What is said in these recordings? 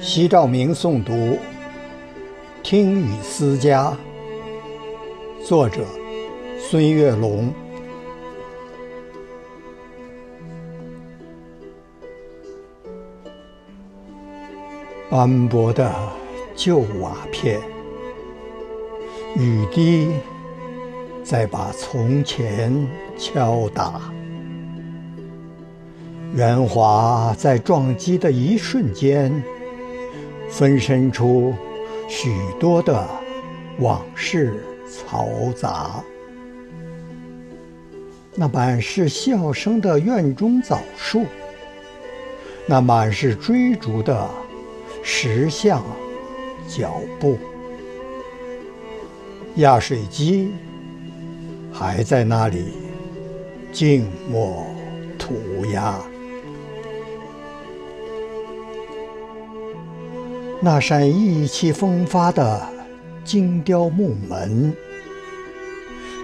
西照明诵读《听雨思家》，作者孙月龙。斑驳的旧瓦片，雨滴在把从前敲打，圆滑在撞击的一瞬间。分身出许多的往事嘈杂，那满是笑声的院中枣树，那满是追逐的石像脚步，压水机还在那里静默涂鸦。那扇意气风发的精雕木门，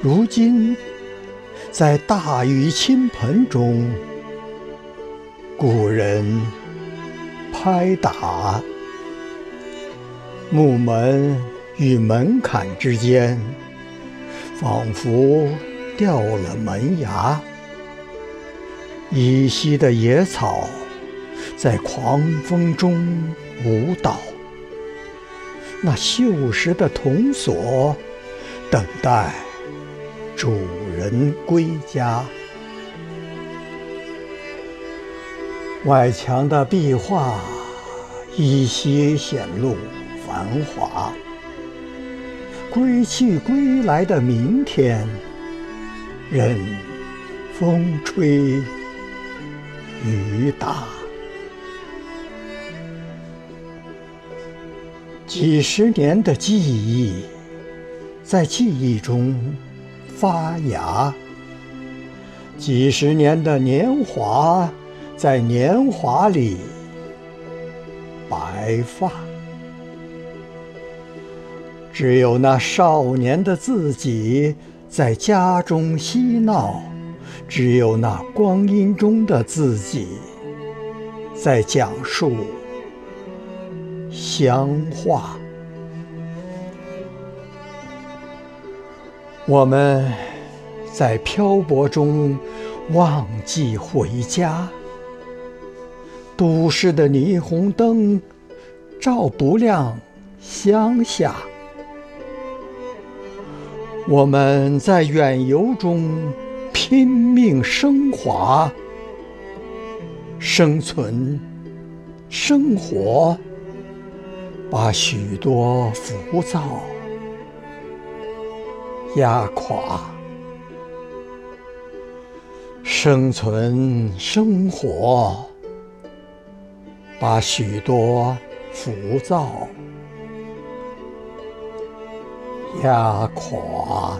如今在大雨倾盆中，古人拍打木门与门槛之间，仿佛掉了门牙。依稀的野草在狂风中。舞蹈，那锈蚀的铜锁，等待主人归家。外墙的壁画依稀显露繁华。归去归来的明天，任风吹雨打。几十年的记忆，在记忆中发芽；几十年的年华，在年华里白发。只有那少年的自己在家中嬉闹，只有那光阴中的自己在讲述。乡话，我们在漂泊中忘记回家。都市的霓虹灯照不亮乡下。我们在远游中拼命升华，生存，生活。把许多浮躁压垮，生存生活把许多浮躁压垮。